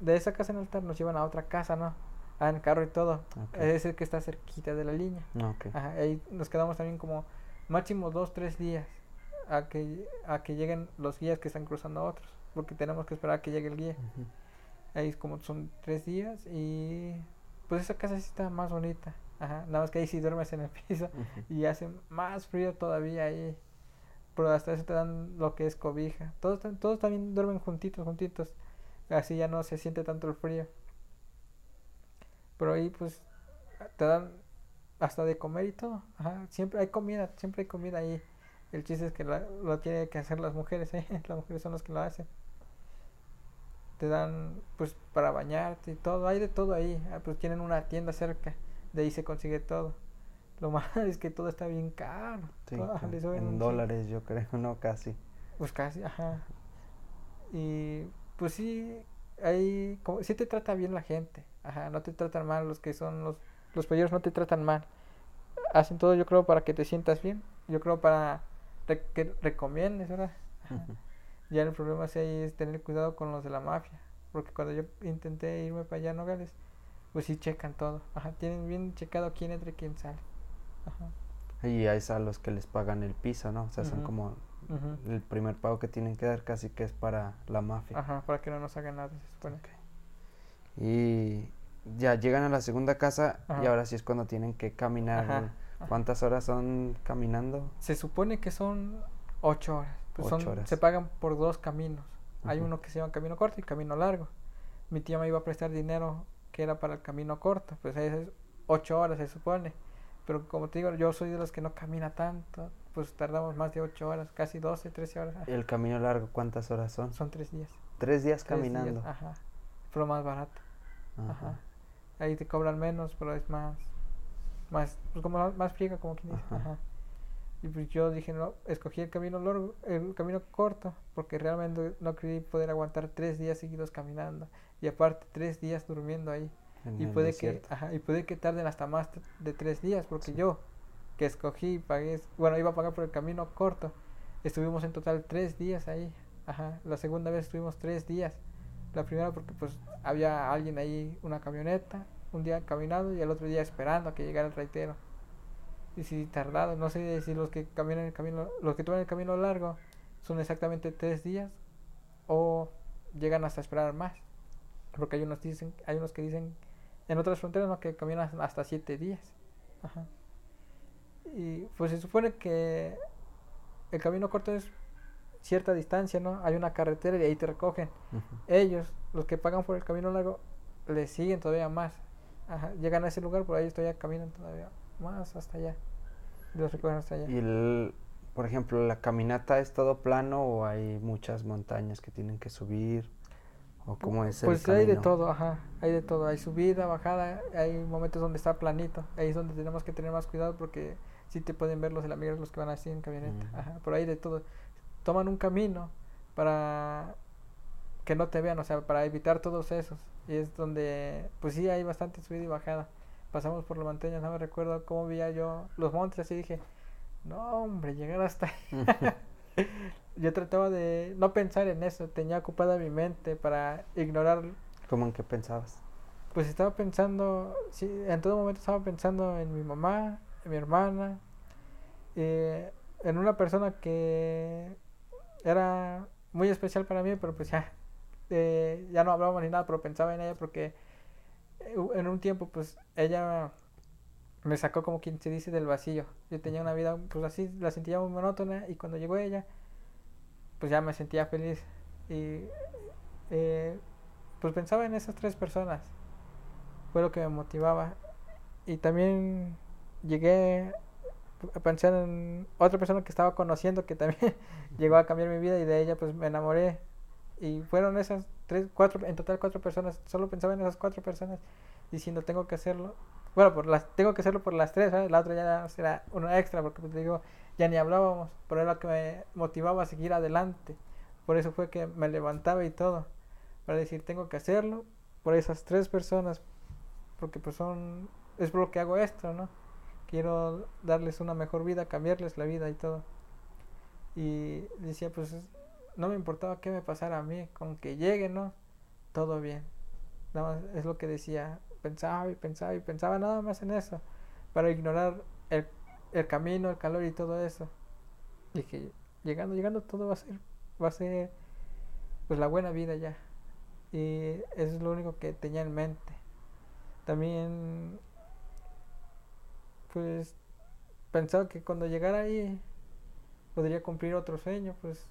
de esa casa en altar nos llevan a otra casa, ¿no? Ah, en carro y todo. Es el que está cerquita de la línea. No, ok. Ajá, ahí nos quedamos también como máximo dos, tres días a que, a que lleguen los guías que están cruzando a otros, porque tenemos que esperar a que llegue el guía. Ahí como son tres días y pues esa casa sí está más bonita. Ajá, nada más que ahí sí duermes en el piso y hace más frío todavía ahí. Pero hasta eso te dan lo que es cobija. Todos, todos también duermen juntitos, juntitos. Así ya no se siente tanto el frío. Pero ahí pues te dan hasta de comer y todo. Ajá, siempre hay comida, siempre hay comida ahí. El chiste es que la- lo tienen que hacer las mujeres, ¿eh? Las mujeres son las que lo hacen. Te dan pues para bañarte y todo. Hay de todo ahí. Ah, Pues tienen una tienda cerca. De ahí se consigue todo. Lo malo es que todo está bien caro. Sí, Todo, en dólares yo creo, no casi. Pues casi, ajá. Y pues sí, ahí, como, sí te trata bien la gente, ajá, no te tratan mal los que son los, los no te tratan mal. Hacen todo yo creo para que te sientas bien, yo creo para re- que recomiendes, ¿verdad? Ajá. Ya el problema sí ahí es tener cuidado con los de la mafia, porque cuando yo intenté irme para allá a Nogales, pues sí checan todo, ajá, tienen bien checado quién entra y quién sale. Ajá. Y es a los que les pagan el piso, ¿no? O sea, son como el primer pago que tienen que dar casi que es para la mafia. Ajá, para que no nos hagan nada, se supone. Y ya llegan a la segunda casa y ahora sí es cuando tienen que caminar. Ajá. ¿Cuántas horas son caminando? Se supone que son ocho horas. Pues Ocho son, horas. Se pagan por dos caminos. Hay uno que se llama camino corto y camino largo. Mi tía me iba a prestar dinero que era para el camino corto. Pues ese es ocho horas se supone. Pero como te digo, yo soy de los que no camina tanto. pues tardamos más de 8 horas, casi 12, 13 horas. ¿El camino largo cuántas horas son? Son 3 días. Tres días Tres días, caminando. ajá. Pero más barato. Ajá. Ajá. Ahí te cobran menos, pero es más, más, pues como más- friega, como quien dice. Ajá. Ajá. Y pues yo dije, no, escogí el camino largo, el camino corto, porque realmente no creí poder aguantar tres días seguidos caminando. Y aparte, tres días durmiendo ahí. En Y puede que, ajá, y puede que tarden hasta más de tres días, porque yo, que escogí, pagué, bueno, iba a pagar por el camino corto, estuvimos en total tres días ahí. Ajá. La segunda vez estuvimos tres días. La primera porque pues había alguien ahí, una camioneta, un día caminando y el otro día esperando a que llegara el reitero. Y si tardado, no sé si los que caminan el camino, los que toman el camino largo son exactamente tres días o llegan hasta esperar más. Porque hay unos dicen, hay unos que dicen en otras fronteras ¿no? que caminan hasta siete días. Y pues se supone que el camino corto es cierta distancia, ¿no? Hay una carretera y ahí te recogen. Ellos, los que pagan por el camino largo, le siguen todavía más. Ajá, llegan a ese lugar, por ahí todavía caminan todavía más hasta allá. Los recogen hasta allá. Y el, por ejemplo, la caminata es todo plano o hay muchas montañas que tienen que subir o cómo es el Pues hay de todo, ajá, hay de todo. Hay subida, bajada, hay momentos donde está planito. Ahí es donde tenemos que tener más cuidado porque sí te pueden ver los amigos los que van así en camioneta. Ujú. Ajá, por ahí de todo. Toman un camino para que no te vean, o sea, para evitar todos esos. Y es donde, pues sí, hay bastante subida y bajada. Pasamos por las montañas, no me recuerdo cómo veía yo los montes, así dije, no, hombre, llegar hasta ahí. yo trataba de no pensar en eso, tenía ocupada mi mente para ignorar, ¿Cómo en qué pensabas? pues estaba pensando, sí, en todo momento estaba pensando en mi mamá, en mi hermana, eh, en una persona que era muy especial para mí, pero pues ya, eh, ya no hablábamos ni nada, pero pensaba en ella porque eh, en un tiempo pues ella me sacó como quien se dice del vacío. Yo tenía una vida pues así, la sentía muy monótona y cuando llegó ella, pues ya me sentía feliz y eh, pues pensaba en esas tres personas. Fue lo que me motivaba. Y también llegué a pensar en otra persona que estaba conociendo que también llegó a cambiar mi vida y de ella pues me enamoré. Y fueron esas tres, cuatro, en total cuatro personas. Solo pensaba en esas cuatro personas diciendo tengo que hacerlo. Bueno, por las, tengo que hacerlo por las tres. La otra ya será una extra porque pues, te digo, ya ni hablábamos, pero era lo que me motivaba a seguir adelante. Por eso fue que me levantaba y todo. Para decir, tengo que hacerlo por esas tres personas. Porque pues son, es por lo que hago esto, ¿no? Quiero darles una mejor vida, cambiarles la vida y todo. Y decía, pues es- no me importaba qué me pasara a mí, con que llegue, ¿no? Todo bien. Nada más es lo que decía. Pensaba y pensaba y pensaba nada más en eso. Para ignorar el, el camino, el calor y todo eso. Dije, llegando, llegando todo va a ser, va a ser pues la buena vida ya. Y eso es lo único que tenía en mente. También pues pensaba que cuando llegara ahí podría cumplir otro sueño, pues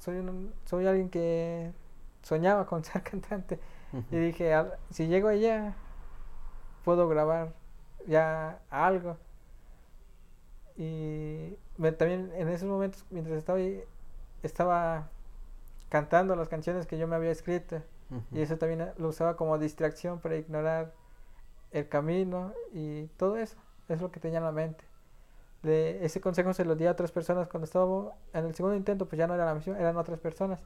soy un, soy alguien que soñaba con ser cantante y dije, "Al- si llego allá puedo grabar ya algo. Y me- también en esos momentos mientras estaba ahí estaba cantando las canciones que yo me había escrito y eso también lo usaba como distracción para ignorar el camino y todo eso. Es lo que tenía en la mente. De ese consejo se lo di a otras personas cuando estaba en el segundo intento, pues ya no era la misión, eran otras personas.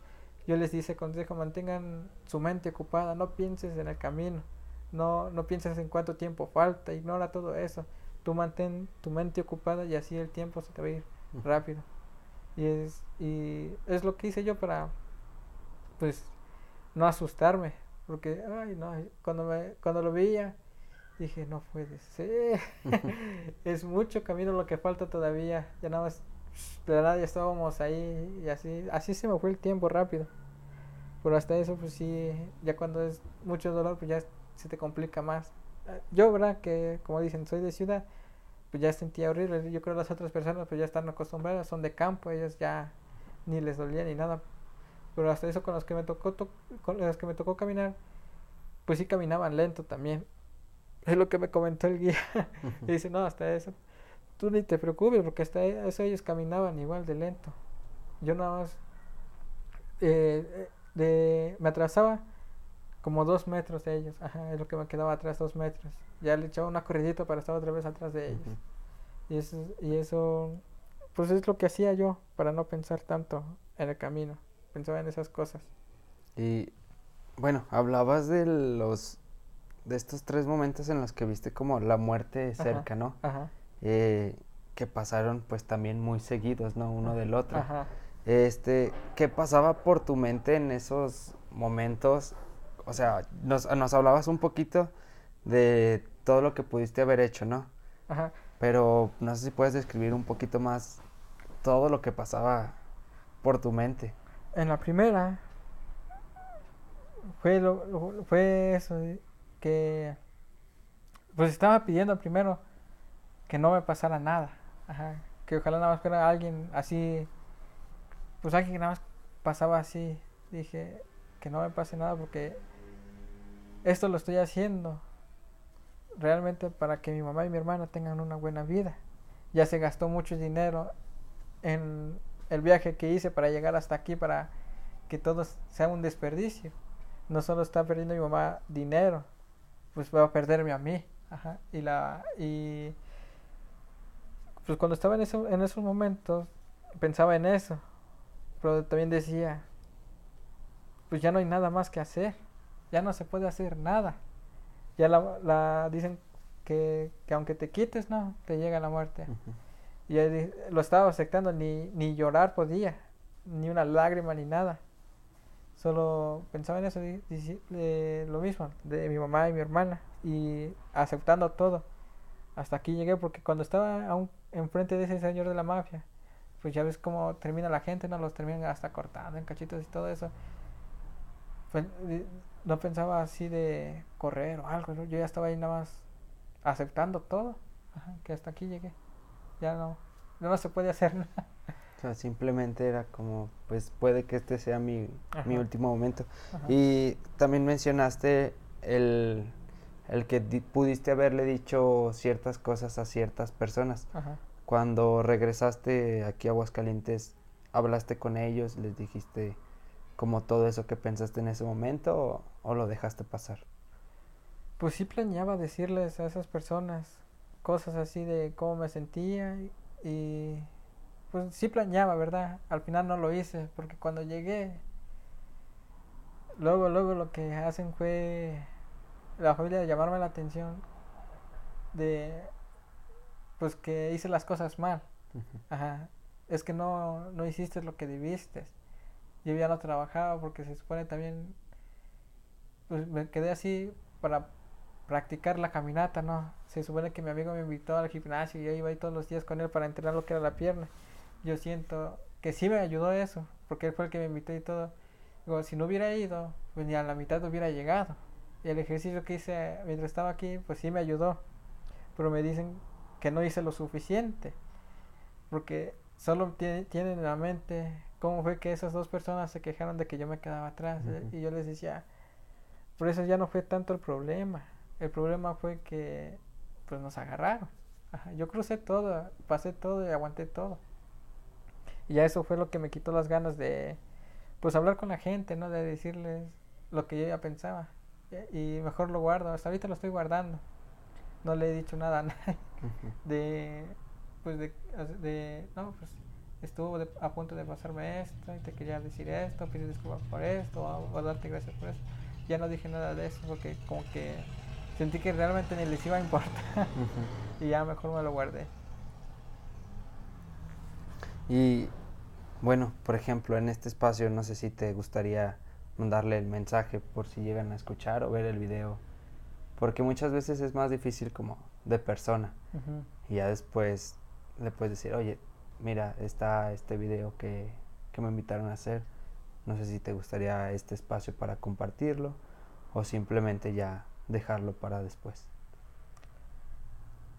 Yo les di ese consejo, mantengan su mente ocupada, no pienses en el camino, no, no pienses en cuánto tiempo falta, ignora todo eso. Tú mantén tu mente ocupada y así el tiempo se te va a ir rápido. Y es, y es lo que hice yo para, pues, no asustarme. Porque, ay, no, cuando, me, cuando lo veía, dije, no puede ser. es mucho camino lo que falta todavía. Ya nada más, de ya estábamos ahí y así, así se me fue el tiempo rápido. Pero hasta eso, pues sí, ya cuando es mucho dolor, pues ya se te complica más. Ah, Yo, ¿verdad? Que como dicen, soy de ciudad, pues ya sentía horrible. Yo creo que las otras personas pues ya están acostumbradas, son de campo, ellos ya ni les dolía ni nada. Pero hasta eso con los que me tocó to- con los que me tocó caminar, pues sí caminaban lento también. Es lo que me comentó el guía. y dice, no, hasta eso. tú ni te preocupes porque hasta e, eso ellos caminaban igual de lento. Yo nada más eh, de, me atrasaba como dos metros de ellos. Ajá, es lo que me quedaba atrás, dos metros. Ya le echaba una corridita para estar otra vez atrás de ellos. y, eso, y eso, pues es lo que hacía yo para no pensar tanto en el camino. Pensaba en esas cosas. Y bueno, hablabas de los de estos tres momentos en los que viste como la muerte cerca, ¿no? Ajá. Eh, que pasaron pues también muy seguidos, ¿no? Uno del otro. Ajá. Este, ¿qué pasaba por tu mente en esos momentos? O sea, nos, nos hablabas un poquito de todo lo que pudiste haber hecho, ¿no? Ajá. Pero no sé si puedes describir un poquito más todo lo que pasaba por tu mente. En la primera fue lo, lo- fue eso de que pues estaba pidiendo primero que no me pasara nada, ajá, que ojalá nada más fuera alguien así, pues alguien que nada más pasaba así, dije que no me pase nada porque esto lo estoy haciendo realmente para que mi mamá y mi hermana tengan una buena vida. Ya se gastó mucho dinero en el viaje que hice para llegar hasta aquí, para que todo sea un desperdicio. No solo está perdiendo mi mamá dinero, pues va a perderme a mí. Ajá. Y la y pues cuando estaba en eso, en esos momentos pensaba en eso, pero también decía, pues ya no hay nada más que hacer, ya no se puede hacer nada. Ya la, la dicen que, que aunque te quites, no, te llega la muerte. Y lo estaba aceptando, ni, ni llorar podía, ni una lágrima, ni nada. Solo pensaba en eso, de lo mismo, de mi mamá y mi hermana, y aceptando todo. Hasta aquí llegué, porque cuando estaba aún enfrente de ese señor de la mafia, pues ya ves cómo termina la gente, no los terminan hasta cortando en cachitos y todo eso. Pues, no pensaba así de correr o algo, yo ya estaba ahí nada más aceptando todo, Ajá, que hasta aquí llegué. Ya no, no se puede hacer nada. O sea, simplemente era como, pues puede que este sea mi, mi último momento. Ajá. Y también mencionaste el, el que di- pudiste haberle dicho ciertas cosas a ciertas personas. Ajá. Cuando regresaste aquí a Aguascalientes, ¿hablaste con ellos? ¿Les dijiste como todo eso que pensaste en ese momento o, o lo dejaste pasar? Pues sí planeaba decirles a esas personas cosas así de cómo me sentía y, pues sí planeaba, ¿verdad? Al final no lo hice porque cuando llegué, luego, luego lo que hacen fue la familia llamarme la atención de pues que hice las cosas mal. Ajá. Es que no, no hiciste lo que debiste. Yo ya no trabajaba porque se supone también, pues me quedé así para practicar la caminata, ¿no? Se supone que mi amigo me invitó al gimnasio y yo iba ahí todos los días con él para entrenar lo que era la pierna. Yo siento que sí me ayudó eso, porque él fue el que me invitó y todo. Digo, si no hubiera ido, pues ni a la mitad hubiera llegado. Y el ejercicio que hice mientras estaba aquí, pues sí me ayudó. Pero me dicen que no hice lo suficiente. Porque solo tie- tienen en la mente cómo fue que esas dos personas se quejaron de que yo me quedaba atrás. ¿eh? Y yo les decía, por eso ya no fue tanto el problema. El problema fue que pues nos agarraron. Ajá, Yo crucé todo, pasé todo y aguanté todo. Y ya eso fue lo que me quitó las ganas de pues hablar con la gente, ¿no? De decirles lo que yo ya pensaba. Y mejor lo guardo, hasta ahorita lo estoy guardando. No le he dicho nada a nadie de pues de, de no pues estuvo de- a punto de pasarme esto y te quería decir esto pedir disculpas por esto o, o darte gracias por eso ya no dije nada de eso porque como que sentí que realmente ni les iba a importar y ya mejor me lo guardé Y bueno, por ejemplo, en este espacio no sé si te gustaría mandarle el mensaje por si llegan a escuchar o ver el video, porque muchas veces es más difícil como de persona y ya después le puedes decir, oye, mira, está este video que, que me invitaron a hacer, no sé si te gustaría este espacio para compartirlo o simplemente ya dejarlo para después.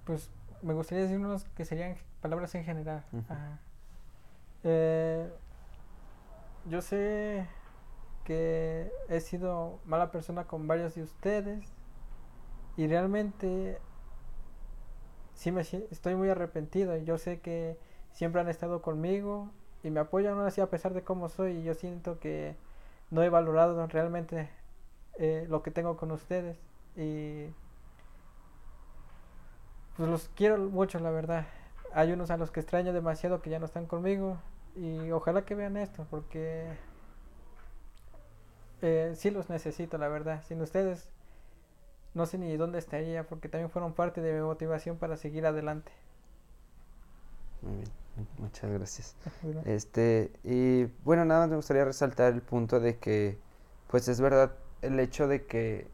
pues me gustaría decir unos que serían palabras en general. Ajá. Eh, yo sé que he sido mala persona con varios de ustedes y realmente sí me estoy muy arrepentido y yo sé que siempre han estado conmigo y me apoyan aún así a pesar de cómo soy y yo siento que no he valorado realmente eh, lo que tengo con ustedes y pues los quiero mucho la verdad. Hay unos a los que extraño demasiado que ya no están conmigo y ojalá que vean esto porque eh, sí los necesito la verdad. Sin ustedes no sé ni dónde estaría porque también fueron parte de mi motivación para seguir adelante. Muy bien, mu- muchas gracias. Este, y bueno, nada más me gustaría resaltar el punto de que, pues es verdad, el hecho de que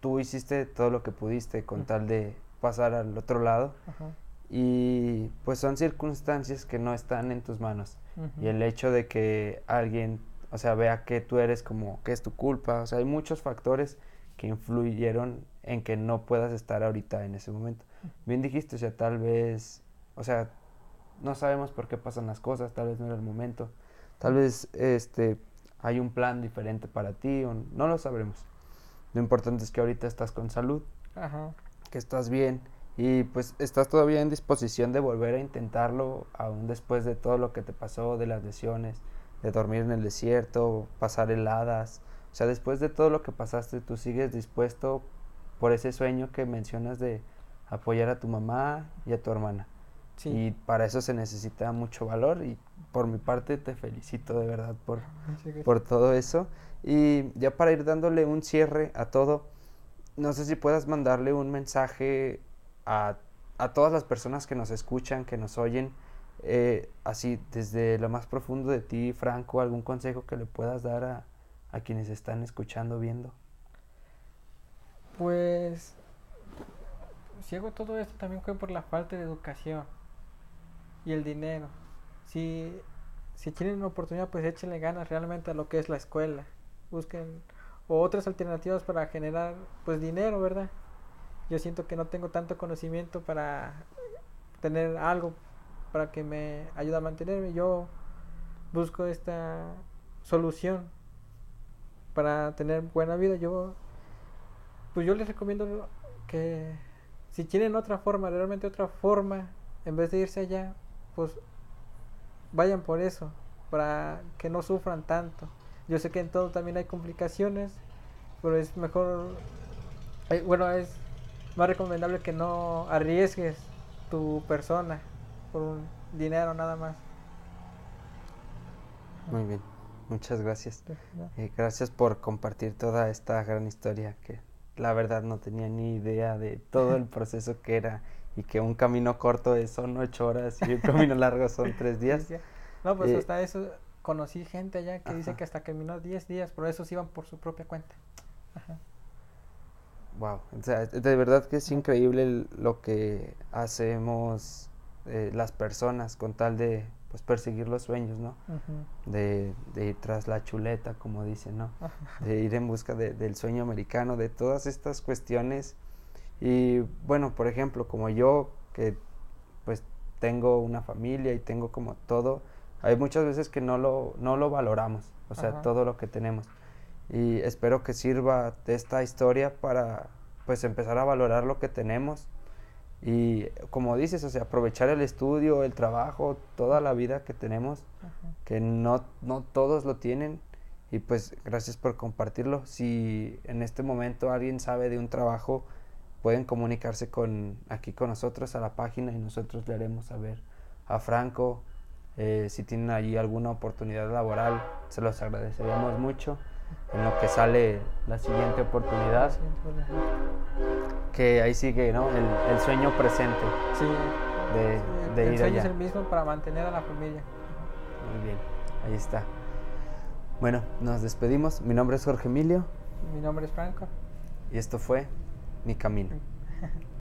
tú hiciste todo lo que pudiste con tal de pasar al otro lado y pues son circunstancias que no están en tus manos. Y el hecho de que alguien, o sea, vea que tú eres como que es tu culpa, o sea, hay muchos factores que influyeron en que no puedas estar ahorita en ese momento. Bien dijiste, o sea, tal vez, o sea, no sabemos por qué pasan las cosas, tal vez no era el momento, tal vez este hay un plan diferente para ti o no lo sabremos. Lo importante es que ahorita estás con salud, Ajá. que estás bien y pues estás todavía en disposición de volver a intentarlo aún después de todo lo que te pasó, de las lesiones, de dormir en el desierto, pasar heladas. O sea, después de todo lo que pasaste, tú sigues dispuesto por ese sueño que mencionas de apoyar a tu mamá y a tu hermana. Sí. Y para eso se necesita mucho valor y por mi parte te felicito de verdad por, por todo eso. Y ya para ir dándole un cierre a todo, no sé si puedas mandarle un mensaje a, a todas las personas que nos escuchan, que nos oyen, eh, así desde lo más profundo de ti, Franco, algún consejo que le puedas dar a, a quienes están escuchando, viendo. Pues, si hago todo esto también fue por la falta de educación y el dinero. Si, si tienen una oportunidad, pues échenle ganas realmente a lo que es la escuela. Busquen o otras alternativas para generar pues dinero, ¿verdad? Yo siento que no tengo tanto conocimiento para tener algo para que me ayude a mantenerme. Yo busco esta solución para tener buena vida. Yo pues yo les recomiendo que si tienen otra forma, realmente otra forma, en vez de irse allá, pues vayan por eso, para que no sufran tanto. Yo sé que en todo también hay complicaciones, pero es mejor, eh, bueno, es más recomendable que no arriesgues tu persona por un dinero nada más. Muy bien, muchas gracias. Eh, gracias por compartir toda esta gran historia que la verdad no tenía ni idea de todo el proceso que era y que un camino corto es- son ocho horas y un camino largo son tres días. No, pues Eh, hasta eso conocí gente allá que dice que hasta caminó 10 días, pero esos iban por su propia cuenta. Ajá. Wow, o sea, de verdad que es increíble lo que hacemos eh, las personas con tal de pues perseguir los sueños, ¿no? Ujú. De, de ir tras la chuleta, como dicen, ¿no? De ir en busca de- del sueño americano, de todas estas cuestiones. Y bueno, por ejemplo, como yo, que pues tengo una familia y tengo como todo, hay muchas veces que no lo, no lo valoramos, o sea, Ajá. todo lo que tenemos. Y espero que sirva de esta historia para pues empezar a valorar lo que tenemos. Y como dices, o sea, aprovechar el estudio, el trabajo, toda la vida que tenemos Ajá. que no, no todos lo tienen y pues gracias por compartirlo. Si en este momento alguien sabe de un trabajo, pueden comunicarse con aquí con nosotros a la página y nosotros le haremos saber a Franco eh, si tienen allí alguna oportunidad laboral, se los agradeceríamos mucho. En lo que sale la siguiente oportunidad, que ahí sigue ¿no? el, el sueño presente Sí, de, de el ir sueño allá. es el mismo para mantener a la familia. Muy bien, ahí está. Bueno, nos despedimos. Mi nombre es Jorge Emilio Mi nombre es Franco. y esto fue Mi Camino.